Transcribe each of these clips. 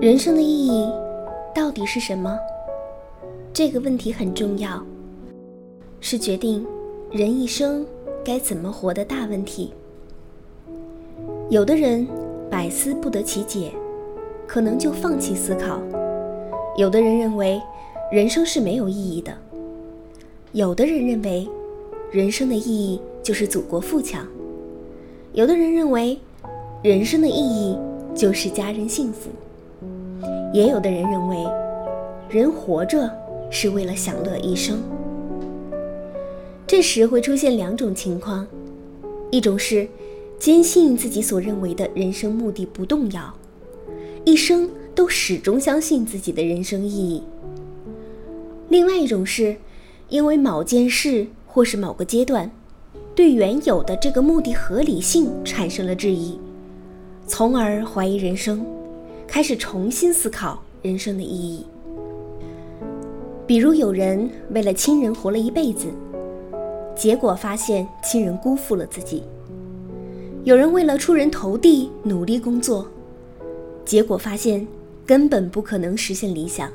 人生的意义到底是什么？这个问题很重要，是决定人一生该怎么活的大问题。有的人百思不得其解，可能就放弃思考；有的人认为人生是没有意义的；有的人认为人生的意义就是祖国富强；有的人认为人生的意义就是家人幸福。也有的人认为，人活着是为了享乐一生。这时会出现两种情况：一种是坚信自己所认为的人生目的不动摇，一生都始终相信自己的人生意义；另外一种是因为某件事或是某个阶段，对原有的这个目的合理性产生了质疑，从而怀疑人生。开始重新思考人生的意义。比如，有人为了亲人活了一辈子，结果发现亲人辜负了自己；有人为了出人头地努力工作，结果发现根本不可能实现理想；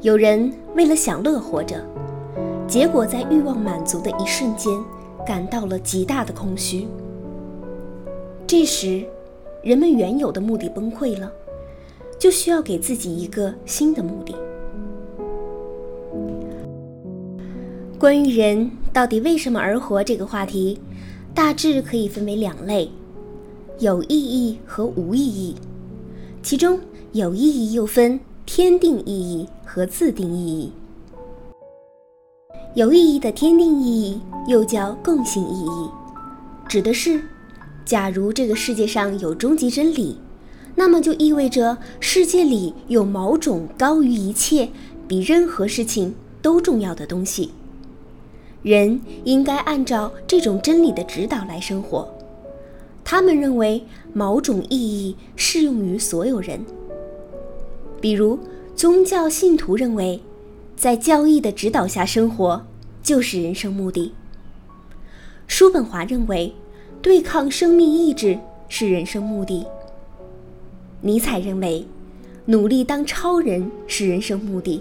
有人为了享乐活着，结果在欲望满足的一瞬间感到了极大的空虚。这时，人们原有的目的崩溃了，就需要给自己一个新的目的。关于人到底为什么而活这个话题，大致可以分为两类：有意义和无意义。其中有意义又分天定意义和自定意义。有意义的天定意义又叫共性意义，指的是。假如这个世界上有终极真理，那么就意味着世界里有某种高于一切、比任何事情都重要的东西。人应该按照这种真理的指导来生活。他们认为某种意义适用于所有人。比如，宗教信徒认为，在教义的指导下生活就是人生目的。叔本华认为。对抗生命意志是人生目的。尼采认为，努力当超人是人生目的。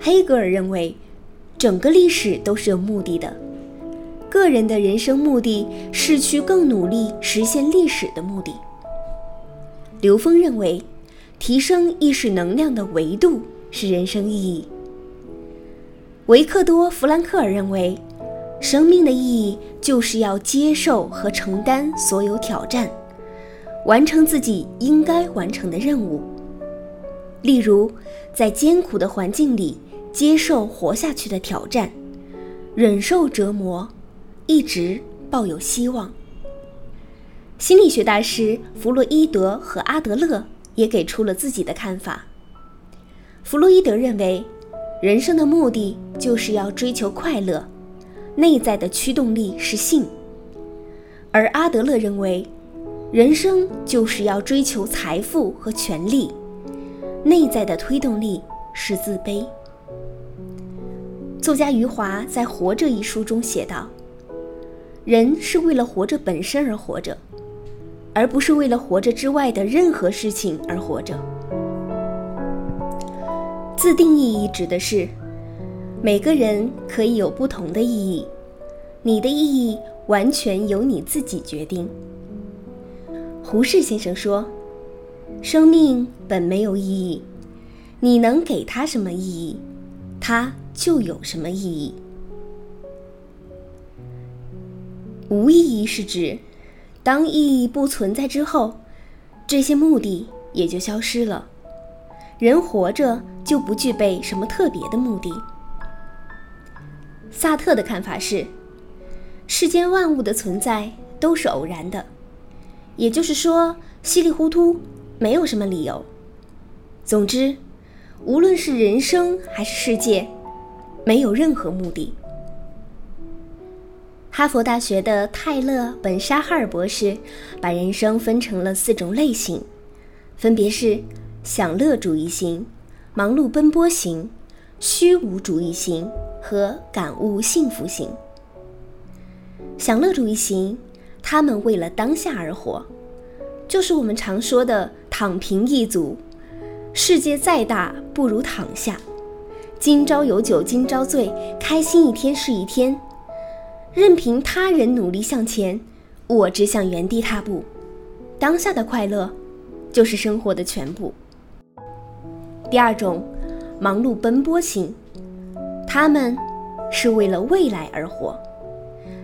黑格尔认为，整个历史都是有目的的。个人的人生目的是去更努力实现历史的目的。刘峰认为，提升意识能量的维度是人生意义。维克多·弗兰克尔认为。生命的意义就是要接受和承担所有挑战，完成自己应该完成的任务。例如，在艰苦的环境里接受活下去的挑战，忍受折磨，一直抱有希望。心理学大师弗洛伊德和阿德勒也给出了自己的看法。弗洛伊德认为，人生的目的就是要追求快乐。内在的驱动力是性，而阿德勒认为，人生就是要追求财富和权力，内在的推动力是自卑。作家余华在《活着》一书中写道：“人是为了活着本身而活着，而不是为了活着之外的任何事情而活着。”自定义指的是。每个人可以有不同的意义，你的意义完全由你自己决定。胡适先生说：“生命本没有意义，你能给它什么意义，它就有什么意义。”无意义是指，当意义不存在之后，这些目的也就消失了，人活着就不具备什么特别的目的。萨特的看法是，世间万物的存在都是偶然的，也就是说，稀里糊涂，没有什么理由。总之，无论是人生还是世界，没有任何目的。哈佛大学的泰勒·本沙哈尔博士把人生分成了四种类型，分别是享乐主义型、忙碌奔波型、虚无主义型。和感悟幸福型、享乐主义型，他们为了当下而活，就是我们常说的“躺平一族。世界再大，不如躺下。今朝有酒今朝醉，开心一天是一天。任凭他人努力向前，我只想原地踏步。当下的快乐，就是生活的全部。第二种，忙碌奔波型，他们是为了未来而活，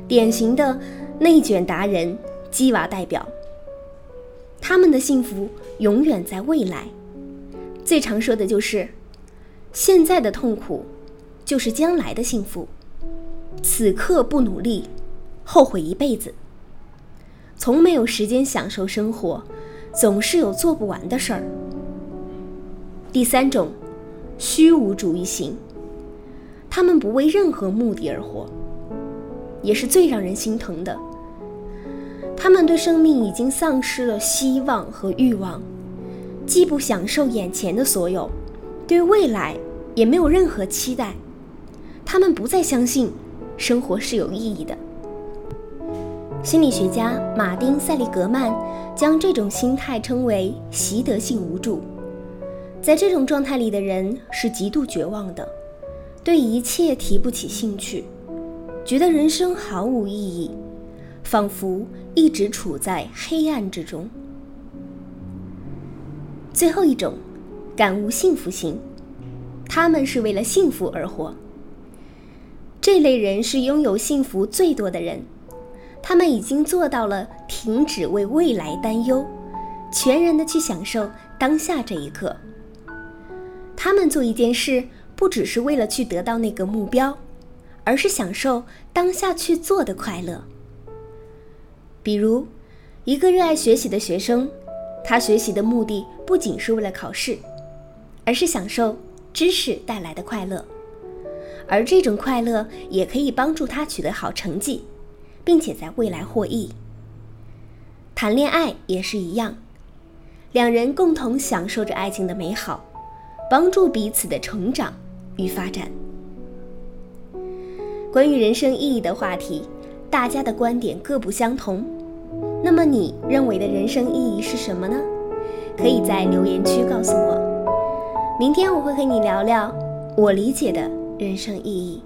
典型的内卷达人、鸡娃代表。他们的幸福永远在未来，最常说的就是现在的痛苦，就是将来的幸福。此刻不努力，后悔一辈子。从没有时间享受生活，总是有做不完的事儿。第三种，虚无主义型。他们不为任何目的而活，也是最让人心疼的。他们对生命已经丧失了希望和欲望，既不享受眼前的所有，对未来也没有任何期待。他们不再相信。生活是有意义的。心理学家马丁·塞利格曼将这种心态称为“习得性无助”。在这种状态里的人是极度绝望的，对一切提不起兴趣，觉得人生毫无意义，仿佛一直处在黑暗之中。最后一种，感悟幸福型，他们是为了幸福而活。这类人是拥有幸福最多的人，他们已经做到了停止为未来担忧，全然的去享受当下这一刻。他们做一件事，不只是为了去得到那个目标，而是享受当下去做的快乐。比如，一个热爱学习的学生，他学习的目的不仅是为了考试，而是享受知识带来的快乐。而这种快乐也可以帮助他取得好成绩，并且在未来获益。谈恋爱也是一样，两人共同享受着爱情的美好，帮助彼此的成长与发展。关于人生意义的话题，大家的观点各不相同。那么你认为的人生意义是什么呢？可以在留言区告诉我。明天我会和你聊聊我理解的。人生意义。